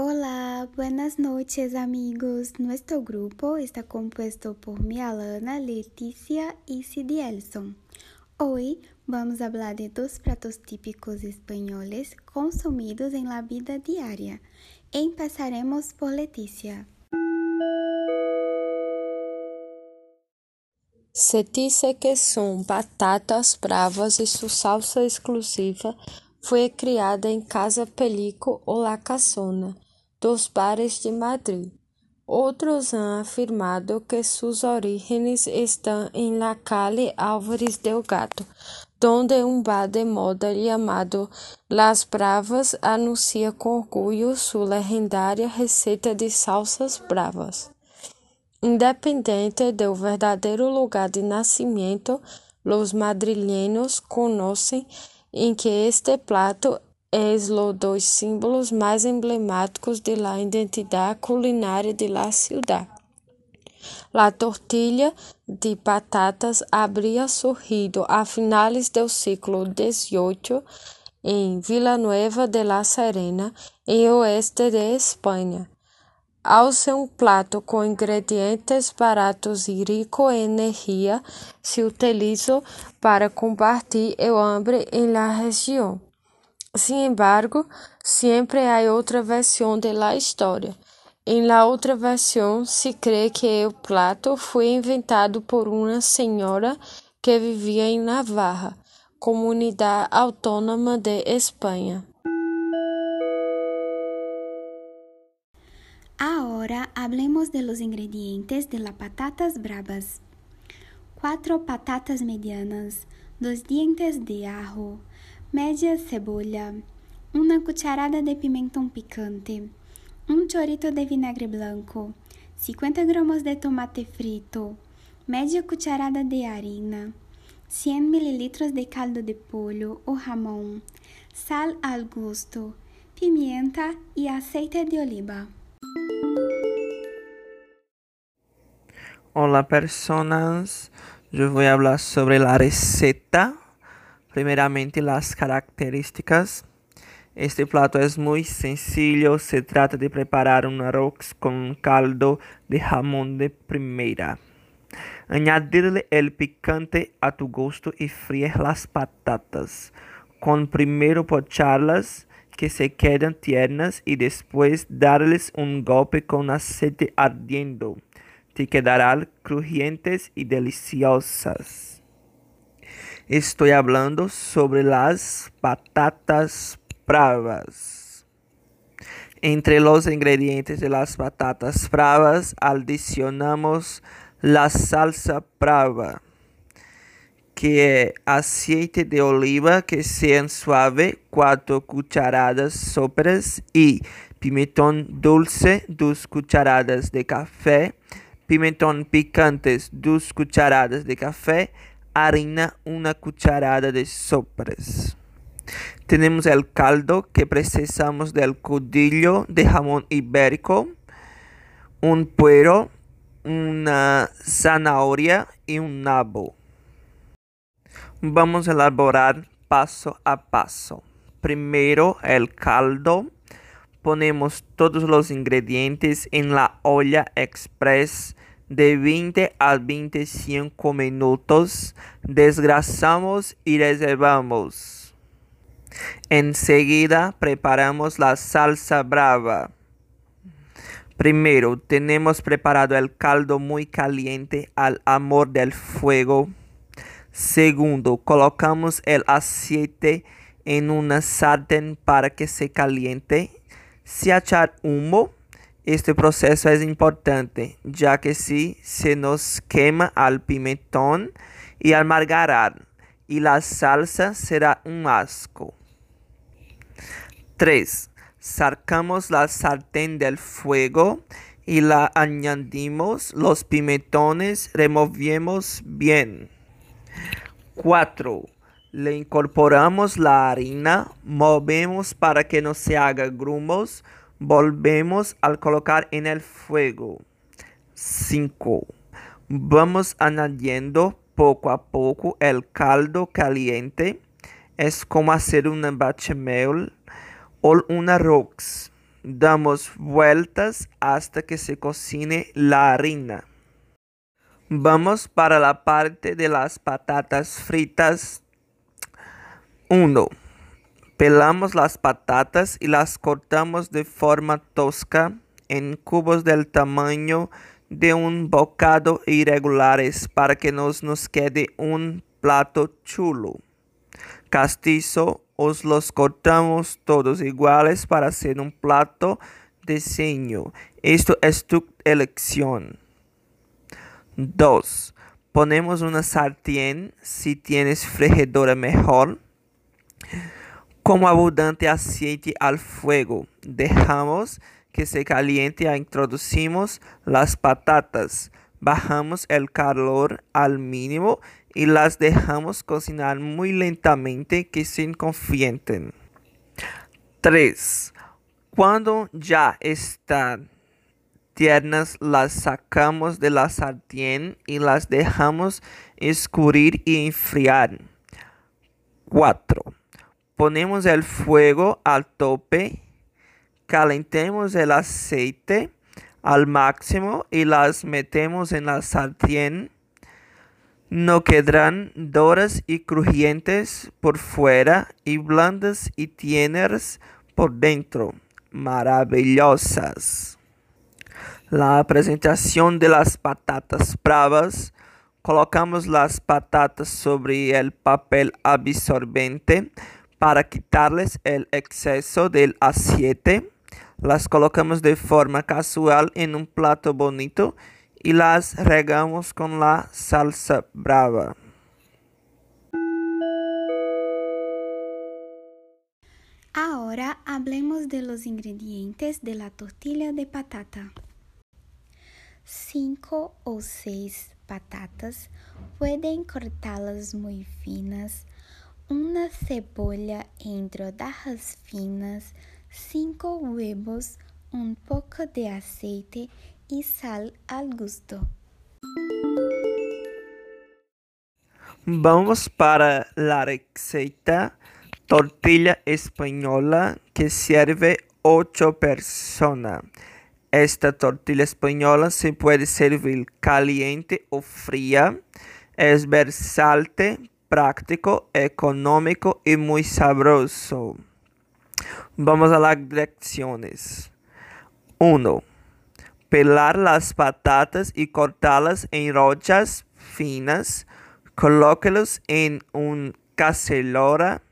Hola, buenas noches amigos. Nuestro grupo está compuesto por mi Alana, Leticia y Sidielson. Hoy vamos a hablar de dos pratos típicos españoles consumidos en la vida diaria. Empezaremos por Leticia. Se dice que son batatas bravas y su salsa exclusiva fue criada en Casa Pelico o La Casona, dos bares de Madrid. Otros han afirmado que sus orígenes están en la calle Álvares del Gato, donde un bar de moda llamado Las Bravas anuncia con orgullo su legendaria receta de salsas bravas. Independente del verdadero lugar de nacimiento, los madrileños conocen en que este plato es los dos símbolos más emblemáticos de la identidad culinaria de la ciudad. La tortilla de patatas habría surgido a finales del siglo XVIII en Villanueva de la Serena, en oeste de España. Ao ser um prato com ingredientes baratos e rico em energia, se utiliza para combater o hambre em la região. Sin embargo, siempre hay otra versión de la historia. En la otra versión se cree que el plato fue inventado por una señora que vivía en Navarra, comunidad autónoma de España. Ahora hablemos de los ingredientes de las patatas bravas. Cuatro patatas medianas, dos dientes de ajo, media cebolla, uma cucharada de pimentão picante, um chorrito de vinagre blanco, 50 gramas de tomate frito, media cucharada de harina, 100 mililitros de caldo de pollo o jamón, sal al gusto, pimienta y aceite de oliva. Hola personas, yo voy a hablar sobre la receta Primeramente, las características. Este plato es muy sencillo. Se trata de preparar un arroz con caldo de jamón de primera. Añadirle el picante a tu gusto y freír las patatas. Con primero pocharlas que se quedan tiernas y después darles un golpe con aceite ardiendo. Te quedarán crujientes y deliciosas. Estoy hablando sobre las patatas bravas. Entre los ingredientes de las patatas bravas adicionamos la salsa brava, que es aceite de oliva que sea suave, 4 cucharadas sopras y pimentón dulce, 2 cucharadas de café, pimentón picantes, 2 cucharadas de café, harina, una cucharada de sopras. Tenemos el caldo que precisamos del codillo de jamón ibérico, un puero, una zanahoria y un nabo. Vamos a elaborar paso a paso. Primero el caldo. Ponemos todos los ingredientes en la olla express de 20 a 25 minutos, desgrasamos y reservamos. Enseguida preparamos la salsa brava. Primero, tenemos preparado el caldo muy caliente al amor del fuego. Segundo, colocamos el aceite en una sartén para que se caliente. Si echar humo, este proceso es importante, ya que si se nos quema al pimentón y al margarar, y la salsa será un asco. 3. Sacamos la sartén del fuego y la añadimos los pimentones, removemos bien. 4. Le incorporamos la harina, movemos para que no se haga grumos, Volvemos al colocar en el fuego. 5. Vamos añadiendo poco a poco el caldo caliente. Es como hacer una bechamel o un arroz. Damos vueltas hasta que se cocine la harina. Vamos para la parte de las patatas fritas. 1. Pelamos las patatas y las cortamos de forma tosca en cubos del tamaño de un bocado irregulares para que nos, nos quede un plato chulo. Castizo os los cortamos todos iguales para hacer un plato diseño. Esto es tu elección. 2. Ponemos una sartén si tienes fregidora mejor con abundante aceite al fuego. Dejamos que se caliente e introducimos las patatas. Bajamos el calor al mínimo y las dejamos cocinar muy lentamente que se confienten. 3. Cuando ya están tiernas las sacamos de la sartén y las dejamos escurrir y enfriar. 4 ponemos el fuego al tope, calentemos el aceite al máximo y las metemos en la sartén. No quedarán doras y crujientes por fuera y blandas y tiernas por dentro. Maravillosas. La presentación de las patatas bravas. Colocamos las patatas sobre el papel absorbente para quitarles el exceso del aceite, las colocamos de forma casual en un plato bonito y las regamos con la salsa brava. Ahora hablemos de los ingredientes de la tortilla de patata. 5 o 6 patatas, pueden cortarlas muy finas una cebolla en rodajas finas, cinco huevos, un poco de aceite y sal al gusto. Vamos para la receta tortilla española que sirve 8 personas. Esta tortilla española se puede servir caliente o fría. Es versátil práctico, económico y muy sabroso. Vamos a las direcciones. 1. Pelar las patatas y cortarlas en rochas finas. Colóquelos en un cacelora.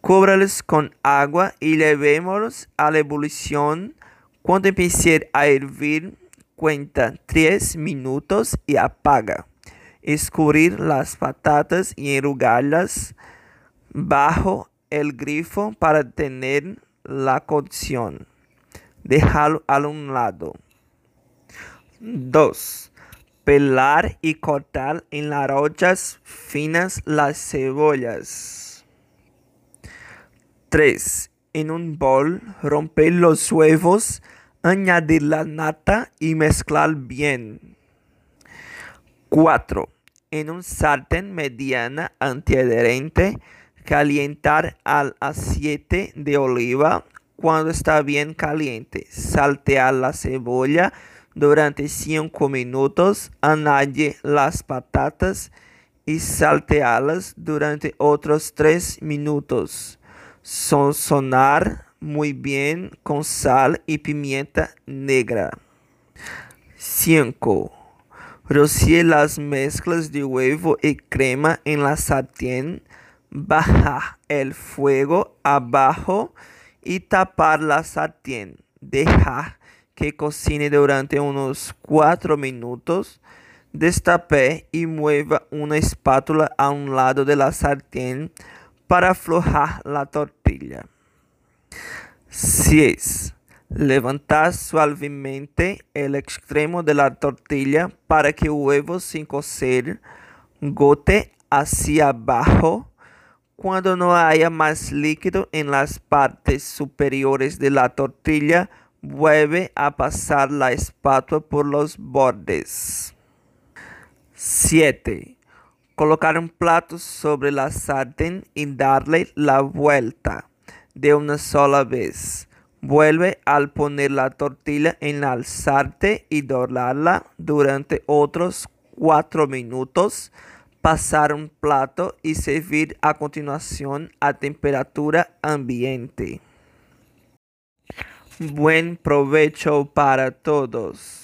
Cúbralos con agua y llevémoslos a la ebullición. Cuando empiece a hervir, cuenta 3 minutos y apaga escurrir las patatas y enrugarlas bajo el grifo para tener la cocción. Dejarlo a un lado. 2. Pelar y cortar en las rochas finas las cebollas. 3. En un bol, romper los huevos, añadir la nata y mezclar bien. 4. En un sartén mediana antiadherente, calientar al aceite de oliva cuando está bien caliente. Saltear la cebolla durante 5 minutos. Añade las patatas y saltearlas durante otros 3 minutos. Sonar muy bien con sal y pimienta negra. 5 Rociar las mezclas de huevo y crema en la sartén, bajar el fuego abajo y tapar la sartén. Dejar que cocine durante unos 4 minutos. Destape y mueva una espátula a un lado de la sartén para aflojar la tortilla. 6. Levantar suavemente el extremo de la tortilla para que el huevo sin cocer gote hacia abajo. Cuando no haya más líquido en las partes superiores de la tortilla, vuelve a pasar la espátula por los bordes. 7. Colocar un plato sobre la sartén y darle la vuelta de una sola vez. Vuelve al poner la tortilla en la sartén y dorarla durante otros 4 minutos. Pasar un plato y servir a continuación a temperatura ambiente. Buen provecho para todos.